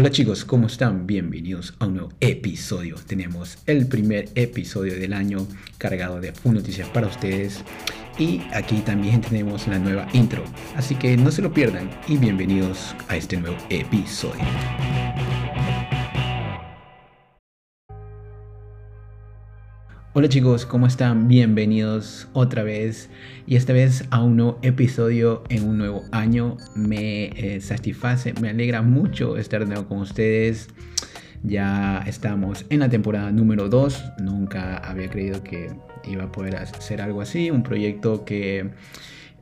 Hola chicos, ¿cómo están? Bienvenidos a un nuevo episodio. Tenemos el primer episodio del año cargado de full noticias para ustedes. Y aquí también tenemos la nueva intro. Así que no se lo pierdan y bienvenidos a este nuevo episodio. Hola chicos, ¿cómo están? Bienvenidos otra vez y esta vez a un nuevo episodio en un nuevo año. Me eh, satisface, me alegra mucho estar de nuevo con ustedes. Ya estamos en la temporada número 2. Nunca había creído que iba a poder hacer algo así. Un proyecto que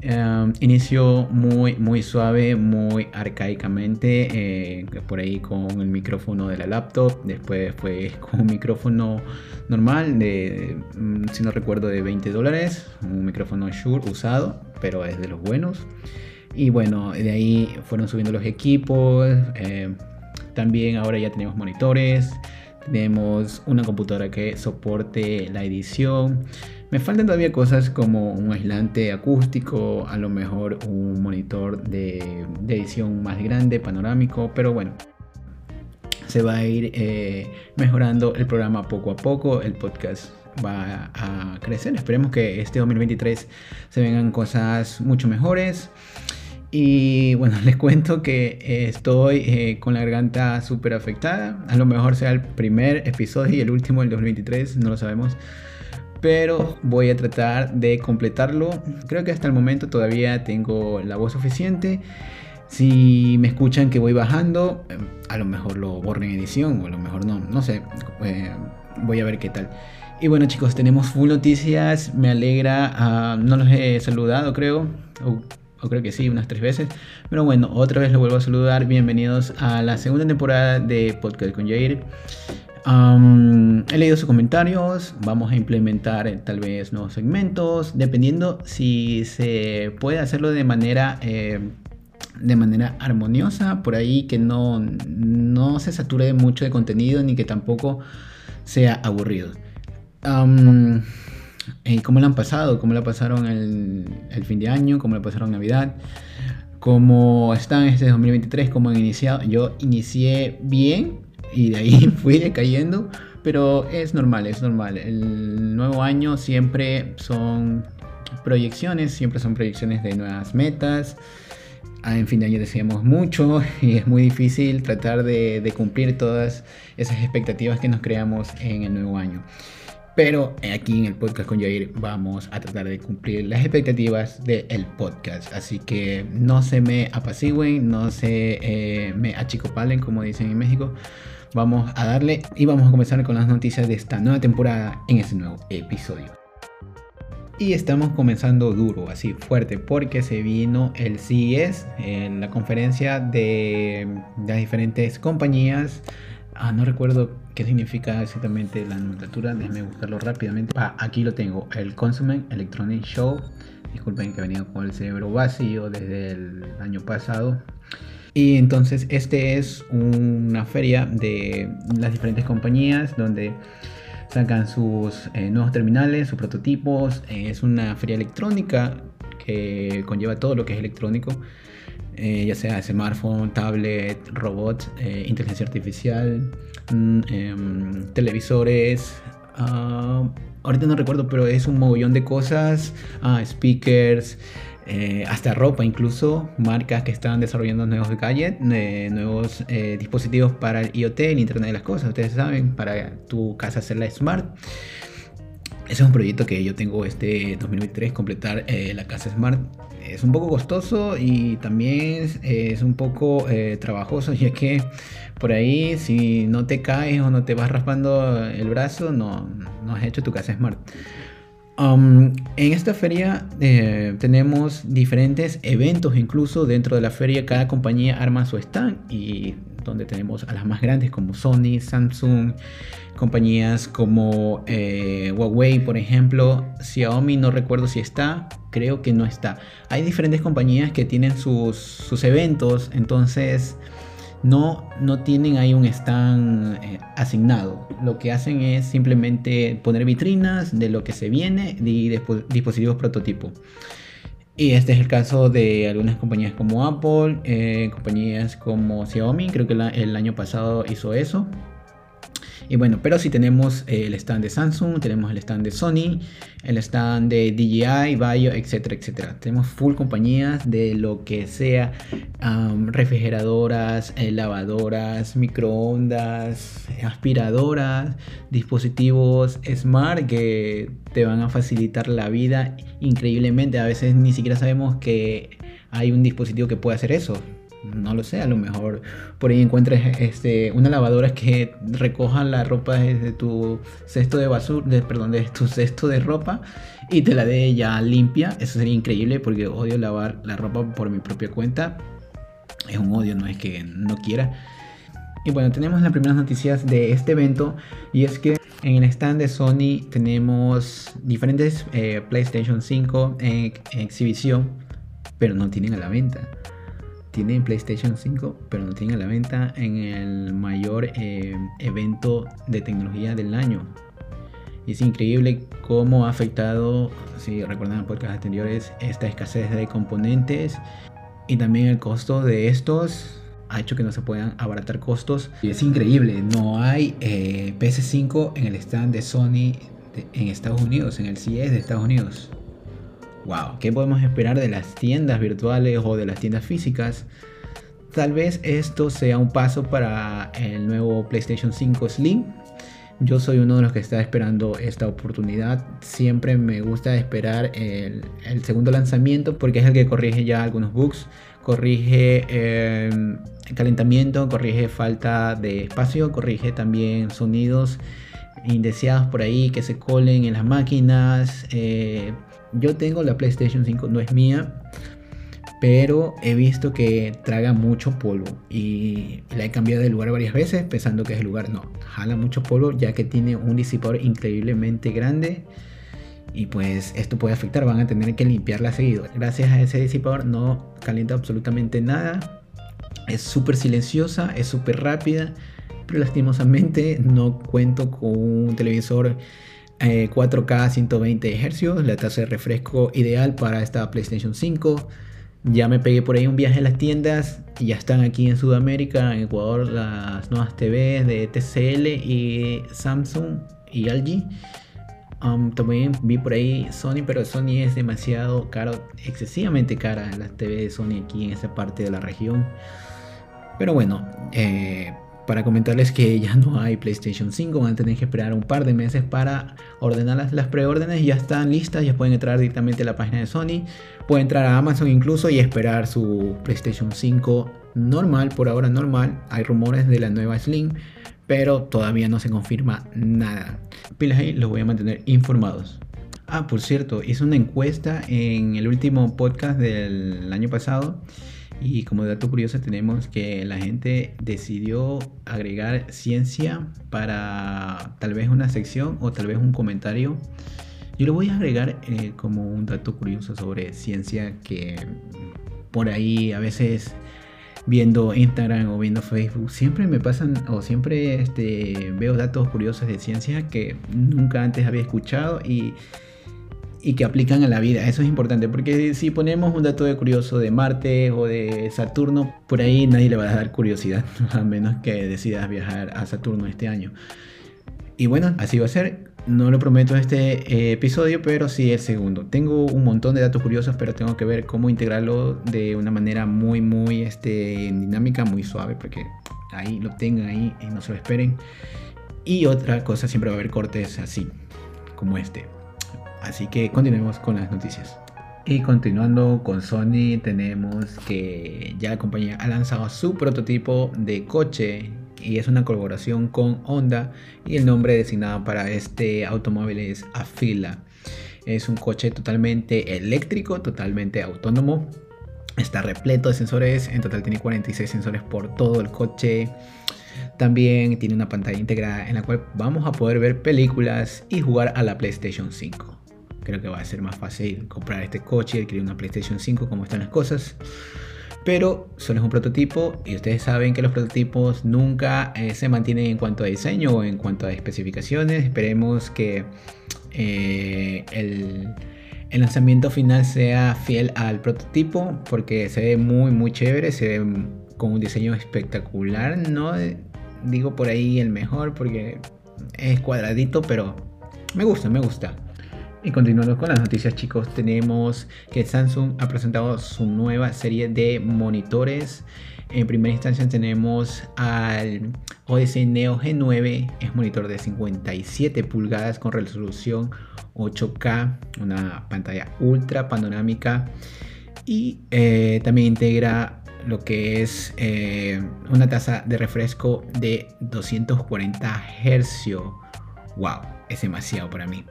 Em, inició muy, muy suave, muy arcaicamente, eh, por ahí con el micrófono de la laptop, después fue con un micrófono normal de, mm, si no recuerdo, de 20 dólares, un micrófono Shure usado, pero es de los buenos. Y bueno, de ahí fueron subiendo los equipos, eh, también ahora ya tenemos monitores, tenemos una computadora que soporte la edición. Me faltan todavía cosas como un aislante acústico, a lo mejor un monitor de, edición más grande, panorámico, pero bueno, se va a ir eh, mejorando el programa poco a poco, el podcast va a crecer. Esperemos que este 2023 se vengan cosas mucho mejores. Y bueno, les cuento que estoy eh, con la garganta súper afectada. A lo mejor sea el primer episodio y el último del 2023, no lo sabemos pero voy a tratar de completarlo. Creo que hasta el momento todavía tengo la voz suficiente. Si me escuchan que voy bajando, em, a lo mejor lo borro en edición o a lo mejor no, no sé. Eh, voy a ver qué tal. Y bueno chicos, tenemos full noticias, me alegra, ah, no los he saludado creo, o, creo que sí, unas tres veces. Pero bueno, otra vez los vuelvo a saludar, bienvenidos a la segunda temporada de Podcast con Jair he leído sus comentarios, vamos a implementar eh, tal vez nuevos segmentos, dependiendo si se puede hacerlo de manera, eh, de manera armoniosa, por ahí que no, no se sature mucho de contenido ni que tampoco sea aburrido. ¿Y cómo lo han pasado? ¿Cómo lo pasaron el, el fin de año? ¿Cómo lo pasaron Navidad? ¿Cómo están este 2023? ¿Cómo han iniciado? Yo inicié bien, y de ahí fui decayendo, pero es normal, es normal. El nuevo año siempre son proyecciones, siempre son proyecciones de nuevas metas. Ah, en fin de año deseamos mucho y es muy difícil tratar de, cumplir todas esas expectativas que nos creamos en el nuevo año. Pero aquí en el podcast con Jair vamos a tratar de cumplir las expectativas del podcast. Así que no se me apacigüen, no se eh, me achicopalen, como dicen en México vamos a darle y vamos a comenzar con las noticias de esta nueva temporada en este nuevo episodio. Y estamos comenzando duro, así fuerte, porque se vino el CES, en la conferencia de las diferentes compañías. Ah, no recuerdo qué significa exactamente la nomenclatura, déjenme buscarlo rápidamente. Ah, aquí lo tengo, el Consumer Electronic Show. Disculpen que he venido con el cerebro vacío desde el año pasado. Y entonces este es una feria de las diferentes compañías donde sacan sus eh, nuevos terminales, sus prototipos. es una feria electrónica que conlleva todo lo que es electrónico, eh, ya sea smartphone, tablet, robot, eh, inteligencia artificial, mm, em, televisores. Ah, ahorita no recuerdo, pero es un mogollón de cosas, ah, speakers, eh, hasta ropa, incluso marcas que están desarrollando nuevos gadgets, nuevos dispositivos para el IoT, el Internet de las Cosas, ustedes saben, para tu casa hacerla smart. Ese es un proyecto que yo tengo este 2023, completar la casa smart. Es un poco costoso y también es, un poco trabajoso, ya que por ahí si no te caes o no te vas raspando el brazo, no, no has hecho tu casa smart. Um, en esta feria eh, tenemos diferentes eventos, incluso dentro de la feria cada compañía arma su stand y donde tenemos a las más grandes como Sony, Samsung, compañías como eh, Huawei, por ejemplo, Xiaomi, no recuerdo si está, creo que no está. Hay diferentes compañías que tienen sus, sus eventos, entonces no, no tienen ahí un stand eh, asignado. Lo que hacen es simplemente poner vitrinas de lo que se viene y dispositivos prototipo. Y este es el caso de algunas compañías como Apple, eh, compañías como Xiaomi, creo que el año pasado hizo eso. Y bueno, pero si tenemos eh, el stand de Samsung, tenemos el stand de Sony, el stand de DJI, Bio, etcétera, etcétera. Tenemos full compañías de lo que sea, refrigeradoras, eh, lavadoras, microondas, aspiradoras, dispositivos smart que te van a facilitar la vida increíblemente. A veces ni siquiera sabemos que hay un dispositivo que puede hacer eso no lo sé, a lo mejor por ahí encuentres este, una lavadora que recoja la ropa de tu cesto de basura, de, perdón, de tu cesto de ropa y te la dé ya limpia. Eso sería increíble porque odio lavar la ropa por mi propia cuenta. Es un odio, no es que no quiera. Y bueno, tenemos las primeras noticias de este evento y es que en el stand de Sony tenemos diferentes eh, PlayStation 5 en exhibición, pero no tienen a la venta tienen PlayStation 5, pero no tienen a la venta en el mayor eh, evento de tecnología del año. Y es increíble cómo ha afectado, si recuerdan en anteriores, esta escasez de componentes y también el costo de estos ha hecho que no se puedan abaratar costos. Y es increíble, no hay eh, PS5 en el stand de Sony en Estados Unidos, en el CES de Estados Unidos wow, ¿qué podemos esperar de las tiendas virtuales o de las tiendas físicas? Tal vez esto sea un paso para el nuevo PlayStation 5 Slim. Yo soy uno de los que está esperando esta oportunidad. Siempre me gusta esperar el, segundo lanzamiento porque es el que corrige ya algunos bugs, corrige eh, calentamiento, corrige falta de espacio, corrige también sonidos indeseados por ahí que se colen en las máquinas. Eh, yo tengo la PlayStation 5, no es mía, pero he visto que traga mucho polvo y la he cambiado de lugar varias veces pensando que es el lugar. No, jala mucho polvo ya que tiene un disipador increíblemente grande y pues esto puede afectar, van a tener que limpiarla seguido. Gracias a ese disipador no calienta absolutamente nada, es súper silenciosa, es súper rápida, pero lastimosamente no cuento con un televisor 4K 120 Hz, la tasa de refresco ideal para esta PlayStation 5. Ya me pegué por ahí un viaje a las tiendas y ya están aquí en Sudamérica, en Ecuador, las nuevas TVs de TCL y Samsung y LG. Um, también vi por ahí Sony, pero Sony es demasiado caro, excesivamente cara las TV de Sony aquí en esta parte de la región. Pero bueno, eh, para comentarles que ya no hay PlayStation 5, van a tener que esperar un par de meses para ordenar las, las preórdenes, ya están listas, ya pueden entrar directamente a la página de Sony, pueden entrar a Amazon incluso y esperar su PlayStation 5 normal, por ahora normal, hay rumores de la nueva Slim, pero todavía no se confirma nada. Pilas ahí, los voy a mantener informados. Ah, por cierto, hice una encuesta en el último podcast del año pasado y como dato curioso tenemos que la gente decidió agregar ciencia para tal vez una sección o tal vez un comentario. Yo lo voy a agregar eh, como un dato curioso sobre ciencia que por ahí a veces viendo Instagram o viendo Facebook siempre me pasan o siempre este, veo datos curiosos de ciencia que nunca antes había escuchado y y que aplican a la vida. Eso es importante porque si ponemos un dato de curioso de Marte o de Saturno, por ahí nadie le va a dar curiosidad, a menos que decidas viajar a Saturno este año. Y bueno, así va a ser. No lo prometo este eh, episodio, pero sí el segundo. Tengo un montón de datos curiosos, pero tengo que ver cómo integrarlo de una manera muy, muy este, dinámica, muy suave, porque ahí lo tengan ahí y no se lo esperen. Y otra cosa, siempre va a haber cortes así, como este. Así que continuemos con las noticias. Y continuando con Sony, tenemos que ya la compañía ha lanzado su prototipo de coche y es una colaboración con Honda y el nombre designado para este automóvil es Afila. Es un coche totalmente eléctrico, totalmente autónomo. Está repleto de sensores, en total tiene 46 sensores por todo el coche. También tiene una pantalla integrada en la cual vamos a poder ver películas y jugar a la PlayStation 5 creo que va a ser más fácil comprar este coche adquirir una PlayStation 5 como están las cosas. Pero solo es un prototipo y ustedes saben que los prototipos nunca eh, se mantienen en cuanto a diseño o en cuanto a especificaciones. Esperemos que eh, el, el lanzamiento final sea fiel al prototipo porque se ve muy muy chévere, se ve con un diseño espectacular, no digo por ahí el mejor porque es cuadradito, pero me gusta, me gusta. Y continuando con las noticias chicos, tenemos que Samsung ha presentado su nueva serie de monitores. En primera instancia tenemos al Odyssey Neo G9, es monitor de 57 pulgadas con resolución 8K, una pantalla ultra panorámica y eh, también integra lo que es eh, una tasa de refresco de 240 Hz. ¡Wow! Es demasiado para mí.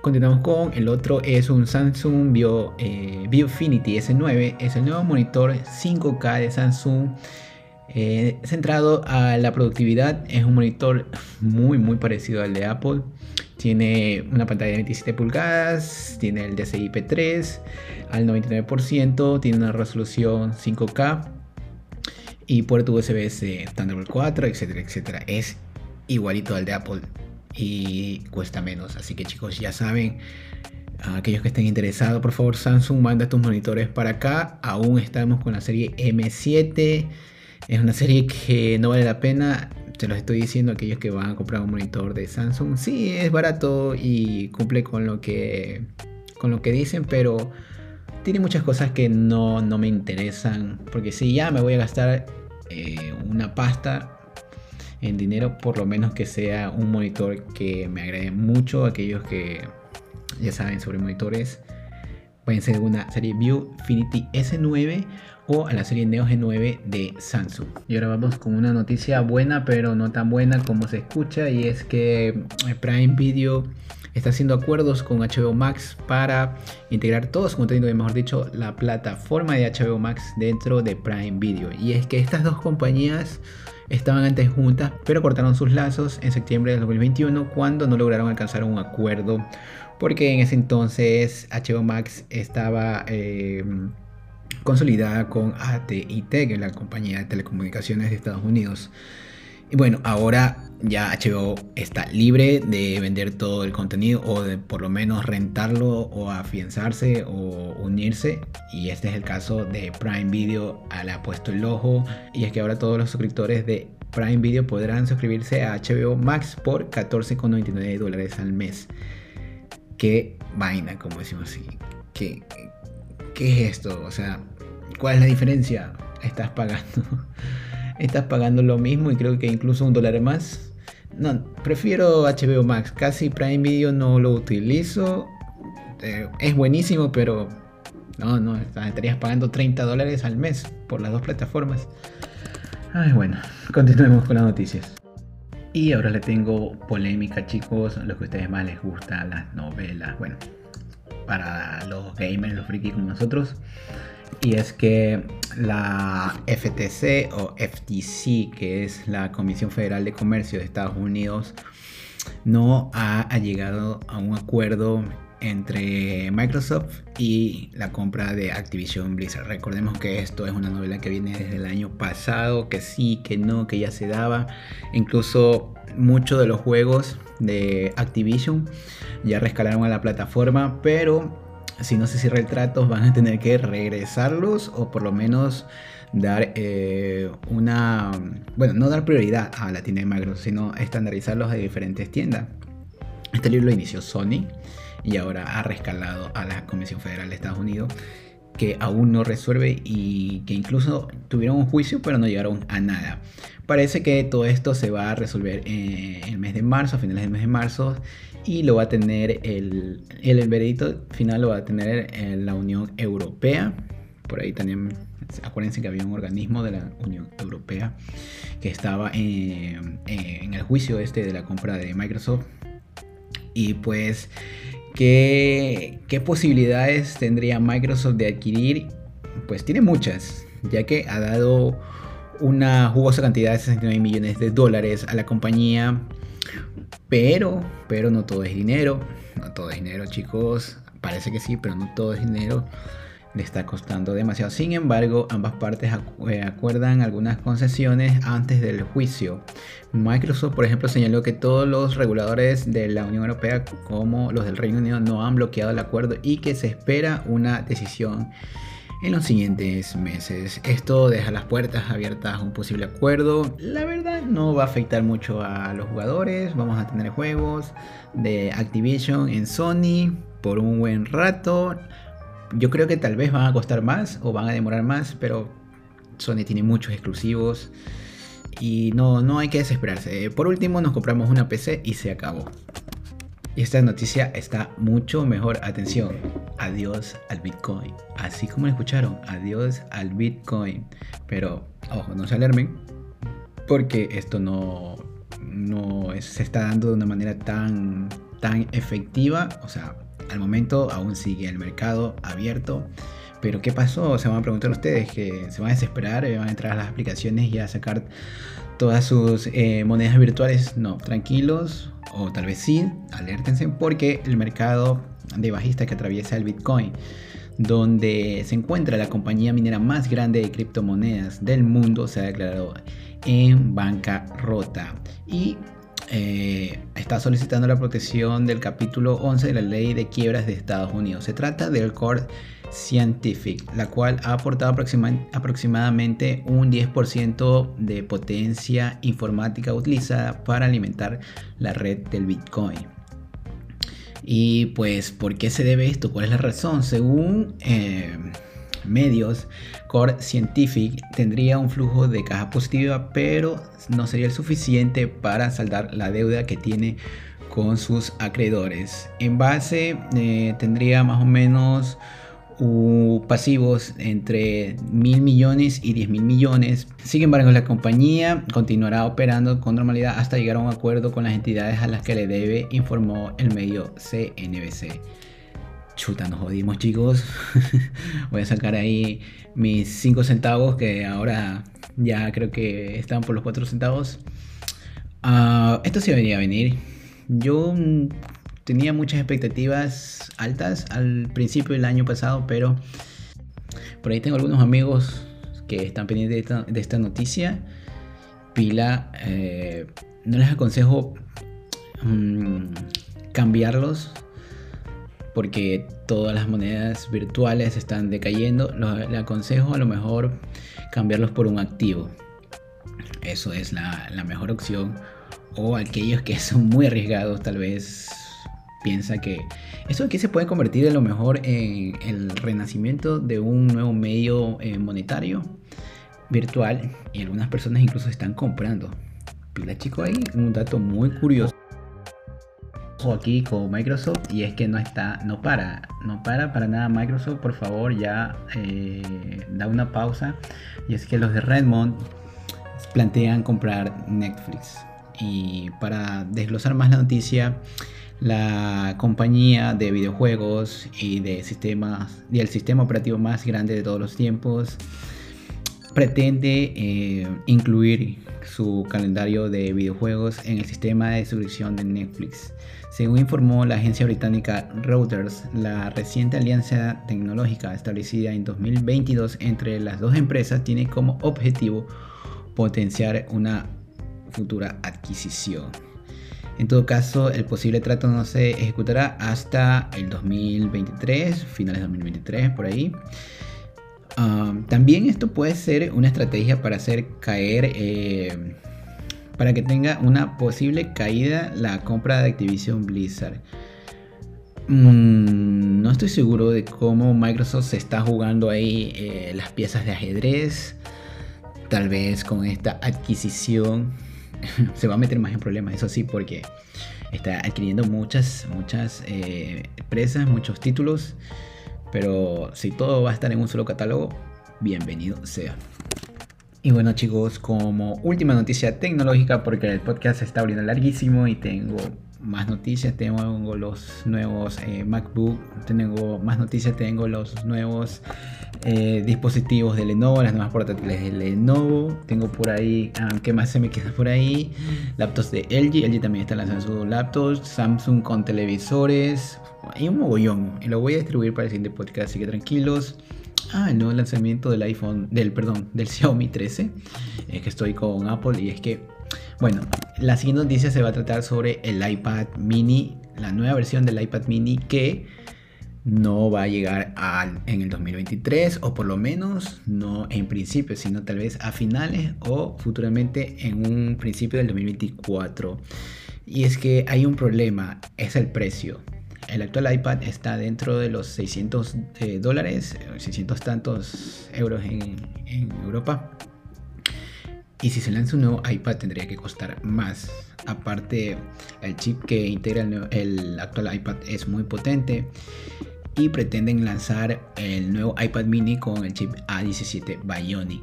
Continuamos con el otro, es un Samsung Bio, eh, Biofinity S9, es el nuevo monitor 5K de Samsung eh, centrado a la productividad. Es un monitor muy muy parecido al de Apple. Tiene una pantalla de 27 pulgadas, tiene el DCI-P3 al 99%, tiene una resolución 5K y puerto USB-C Thunderbolt 4, etcétera, etcétera. Es igualito al de Apple y cuesta menos. Así que chicos, ya saben, aquellos que estén interesados, por favor Samsung manda tus monitores para acá. Aún estamos con la serie M7. Es una serie que no vale la pena. Se los estoy diciendo a aquellos que van a comprar un monitor de Samsung. Sí, es barato y cumple con lo que, con lo que dicen, pero tiene muchas cosas que no, no me interesan. Porque si ya me voy a gastar eh, una pasta, en dinero, por lo menos que sea un monitor que me agrade mucho. Aquellos que ya saben sobre monitores, pueden ser una serie Viewfinity S9 o a la serie Neo G9 de Samsung. Y ahora vamos con una noticia buena, pero no tan buena como se escucha, y es que Prime Video está haciendo acuerdos con HBO Max para integrar todo su contenido, mejor dicho, la plataforma de HBO Max dentro de Prime Video. Y es que estas dos compañías estaban antes juntas, pero cortaron sus lazos en septiembre de 2021 cuando no lograron alcanzar un acuerdo, porque en ese entonces HBO Max estaba eh, consolidada con AT&T, que es la compañía de telecomunicaciones de Estados Unidos. Y bueno, ahora ya HBO está libre de vender todo el contenido o de por lo menos rentarlo o afianzarse o unirse. Y este es el caso de Prime Video, le ha puesto el ojo. Y es que ahora todos los suscriptores de Prime Video podrán suscribirse a HBO Max por 14,99 dólares al mes. Qué vaina, como decimos así. ¿Qué, ¿Qué es esto? O sea, ¿cuál es la diferencia? Estás pagando estás pagando lo mismo y creo que incluso un dólar más. No, prefiero HBO Max. Casi Prime Video no lo utilizo. Eh, es buenísimo, pero no, no, estarías pagando 30 dólares al mes por las dos plataformas. Ay, bueno, continuemos con las noticias. Y ahora le tengo polémica, chicos, lo que a ustedes más les gusta, las novelas. Bueno, para los gamers, los frikis como nosotros, y es que la FTC o FTC, que es la Comisión Federal de Comercio de Estados Unidos, no ha, llegado a un acuerdo entre Microsoft y la compra de Activision Blizzard. Recordemos que esto es una novela que viene desde el año pasado, que sí, que no, que ya se daba. Incluso muchos de los juegos de Activision ya rescalaron a la plataforma, pero si no se cierra el van a tener que regresarlos o por lo menos dar eh, una, bueno, no dar prioridad a la tienda de Microsoft, sino estandarizarlos de diferentes tiendas. Este libro lo inició Sony y ahora ha rescalado a la Comisión Federal de Estados Unidos que aún no resuelve y que incluso tuvieron un juicio pero no llegaron a nada. Parece que todo esto se va a resolver en el mes de marzo, a finales del mes de marzo y lo va a tener el, el, veredicto final lo va a tener en la Unión Europea. Por ahí también, acuérdense que había un organismo de la Unión Europea que estaba en, en el juicio este de la compra de Microsoft. Y pues, ¿qué, ¿qué posibilidades tendría Microsoft de adquirir? Pues tiene muchas, ya que ha dado una jugosa cantidad de 69 millones de dólares a la compañía pero, pero no todo es dinero. No todo es dinero, chicos. Parece que sí, pero no todo es dinero. le está costando demasiado. Sin embargo, ambas partes eh, acuerdan algunas concesiones antes del juicio. Microsoft, por ejemplo, señaló que todos los reguladores de la Unión Europea, como los del Reino Unido, no han bloqueado el acuerdo y que se espera una decisión en los siguientes meses. Esto deja las puertas abiertas a un posible acuerdo. La verdad no va a afectar mucho a los jugadores. Vamos a tener juegos de Activision en Sony por un buen rato. Yo creo que tal vez van a costar más o van a demorar más, pero Sony tiene muchos exclusivos y no, no hay que desesperarse. Por último, nos compramos una PC y se acabó. Y esta noticia está mucho mejor. Atención, adiós al Bitcoin. Así como lo escucharon, adiós al Bitcoin. Pero, ojo, no se alarmen, porque esto no, no se está dando de una manera tan, tan efectiva. O sea, al momento aún sigue el mercado abierto. Pero ¿qué pasó? Se van a preguntar ustedes que se van a desesperar, van a entrar a las aplicaciones y a sacar todas sus eh, monedas virtuales. No, tranquilos, o tal vez sí, alértense porque el mercado de bajista que atraviesa el Bitcoin, donde se encuentra la compañía minera más grande de criptomonedas del mundo, se ha declarado en bancarrota y eh, está solicitando la protección del capítulo 11 de la ley de quiebras de Estados Unidos. Se trata del Core Scientific, la cual ha aportado aproximadamente un 10% de potencia informática utilizada para alimentar la red del Bitcoin. Y pues, ¿por qué se debe esto? ¿Cuál es la razón? Según eh, medios, Core Scientific tendría un flujo de caja positiva, pero no sería el suficiente para saldar la deuda que tiene con sus acreedores. En base, eh, tendría más o menos pasivos entre mil millones y diez mil millones. Sin embargo, la compañía continuará operando con normalidad hasta llegar a un acuerdo con las entidades a las que le debe, informó el medio CNBC. Chuta, nos jodimos chicos. Voy a sacar ahí mis 5 centavos que ahora ya creo que están por los 4 centavos. Ah, esto sí venía a venir. Yo tenía muchas expectativas altas al principio del año pasado, pero por ahí tengo algunos amigos que están pendientes de esta, noticia. Pila, eh, no les aconsejo mm, cambiarlos porque todas las monedas virtuales están decayendo. le aconsejo a lo mejor cambiarlos por un activo. Eso es la mejor opción. O aquellos que son muy arriesgados, tal vez piensa que eso aquí se puede convertir a lo mejor en el renacimiento de un nuevo medio eh, monetario virtual y algunas personas incluso están comprando. Pila chico ahí, un dato muy curioso aquí con Microsoft y es que no está, no para, no para para nada Microsoft, por favor ya eh, da una pausa y es que los de Redmond plantean comprar Netflix y para desglosar más la noticia la compañía de videojuegos y de sistemas y el sistema operativo más grande de todos los tiempos pretende eh, incluir su calendario de videojuegos en el sistema de suscripción de Netflix. Según informó la agencia británica Reuters, la reciente alianza tecnológica establecida en 2022 entre las dos empresas tiene como objetivo potenciar una futura adquisición. En todo caso, el posible trato no se ejecutará hasta el 2023, finales de 2023, por ahí. también esto puede ser una estrategia para hacer caer, eh, para que tenga una posible caída la compra de Activision Blizzard. Mm, no estoy seguro de cómo Microsoft se está jugando ahí eh, las piezas de ajedrez. Tal vez con esta adquisición se va a meter más en problemas, eso sí, porque está adquiriendo muchas, muchas eh, empresas, muchos títulos, pero si todo va a estar en un solo catálogo, bienvenido sea. Y bueno chicos, como última noticia tecnológica, porque el podcast se está abriendo larguísimo y tengo más noticias, tengo los nuevos eh, MacBook, tengo más noticias, tengo los nuevos eh, dispositivos de Lenovo, las nuevas portátiles de Lenovo, tengo por ahí, ah, ¿qué más se me queda por ahí? Laptops de LG, LG también está lanzando sus laptops, Samsung con televisores, hay un mogollón y lo voy a distribuir para el siguiente podcast, así que tranquilos. Ah, el nuevo lanzamiento del iPhone, del perdón, del Xiaomi 13. Es que estoy con Apple y es que, bueno, la siguiente noticia se va a tratar sobre el iPad mini, la nueva versión del iPad mini que no va a llegar en el 2023 o por lo menos no en principio, sino tal vez a finales o futuramente en un principio del 2024. Y es que hay un problema, es el precio. El actual iPad está dentro de los 600 eh, dólares, 600 tantos euros en Europa. Y si se lanza un nuevo iPad tendría que costar más. Aparte, el chip que integra el, actual iPad es muy potente. Y pretenden lanzar el nuevo iPad mini con el chip A17 Bionic.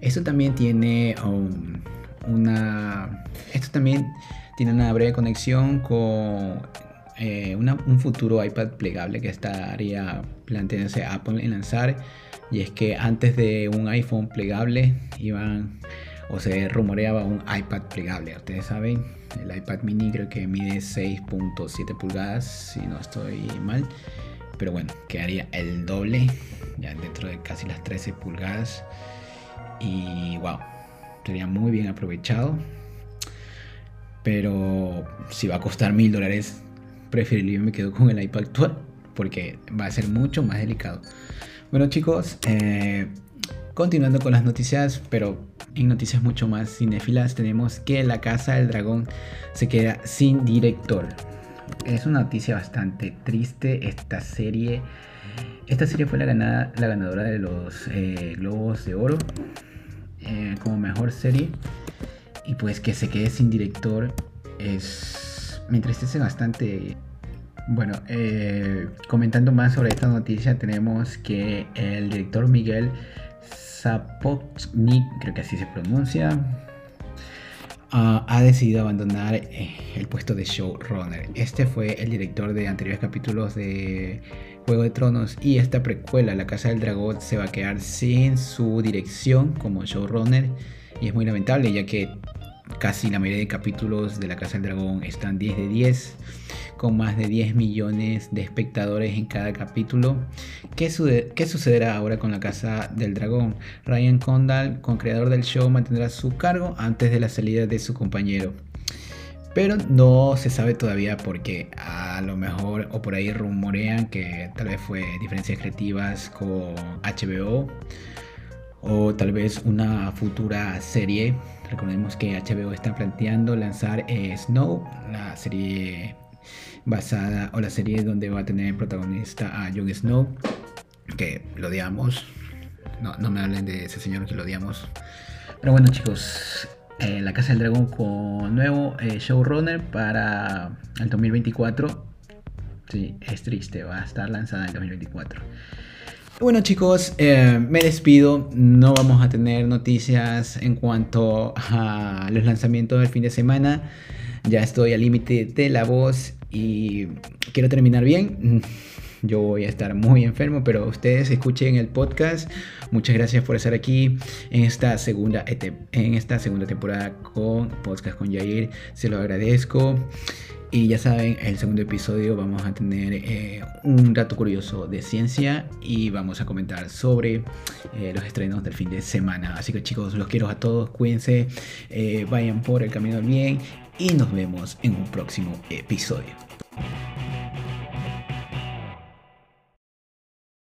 Esto también tiene um, una. Esto también tiene una breve conexión con eh, un futuro iPad plegable que estaría planteándose Apple en lanzar. Y es que antes de un iPhone plegable iban o se rumoreaba un iPad plegable. Ustedes saben, el iPad mini creo que mide 6.7 pulgadas, si no estoy mal. Pero bueno, quedaría el doble, ya dentro de casi las 13 pulgadas. Y wow, sería muy bien aprovechado. Pero si va a costar mil dólares, preferible me quedo con el iPad actual porque va a ser mucho más delicado. Bueno chicos, eh, continuando con las noticias, pero en noticias mucho más cinéfilas, tenemos que La Casa del Dragón se queda sin director. Es una noticia bastante triste esta serie. Esta serie fue la, ganada, la ganadora de los eh, Globos de Oro eh, como mejor serie. Y pues que se quede sin director es... me entristece bastante. Bueno, eh, comentando más sobre esta noticia, tenemos que el director Miguel Zapochnik, creo que así se pronuncia, uh, ha decidido abandonar eh, el puesto de showrunner. Este fue el director de anteriores capítulos de Juego de Tronos y esta precuela, La Casa del Dragón, se va a quedar sin su dirección como showrunner y es muy lamentable ya que casi la mayoría de capítulos de La Casa del Dragón están 10 de 10, con más de 10 millones de espectadores en cada capítulo. ¿Qué, sucederá ahora con La Casa del Dragón? Ryan Condal, con creador del show, mantendrá su cargo antes de la salida de su compañero. Pero no se sabe todavía porque a lo mejor o por ahí rumorean que tal vez fue diferencias creativas con HBO o tal vez una futura serie Recordemos que HBO está planteando lanzar eh, Snow, la serie basada o la serie donde va a tener protagonista a Jon Snow, que lo odiamos. No, no me hablen de ese señor que lo odiamos. Pero bueno chicos, eh, La Casa del Dragón con nuevo eh, showrunner para el 2024. Sí, es triste, va a estar lanzada en el 2024. Bueno chicos, eh, me despido. No vamos a tener noticias en cuanto a los lanzamientos del fin de semana. Ya estoy al límite de la voz y quiero terminar bien. Yo voy a estar muy enfermo, pero ustedes escuchen el podcast. Muchas gracias por estar aquí en esta segunda, en esta segunda temporada con Podcast con Jair. Se lo agradezco. Y ya saben, el segundo episodio vamos a tener eh, un dato curioso de ciencia y vamos a comentar sobre eh, los estrenos del fin de semana. Así que chicos, los quiero a todos, cuídense, eh, vayan por el camino del bien y nos vemos en un próximo episodio.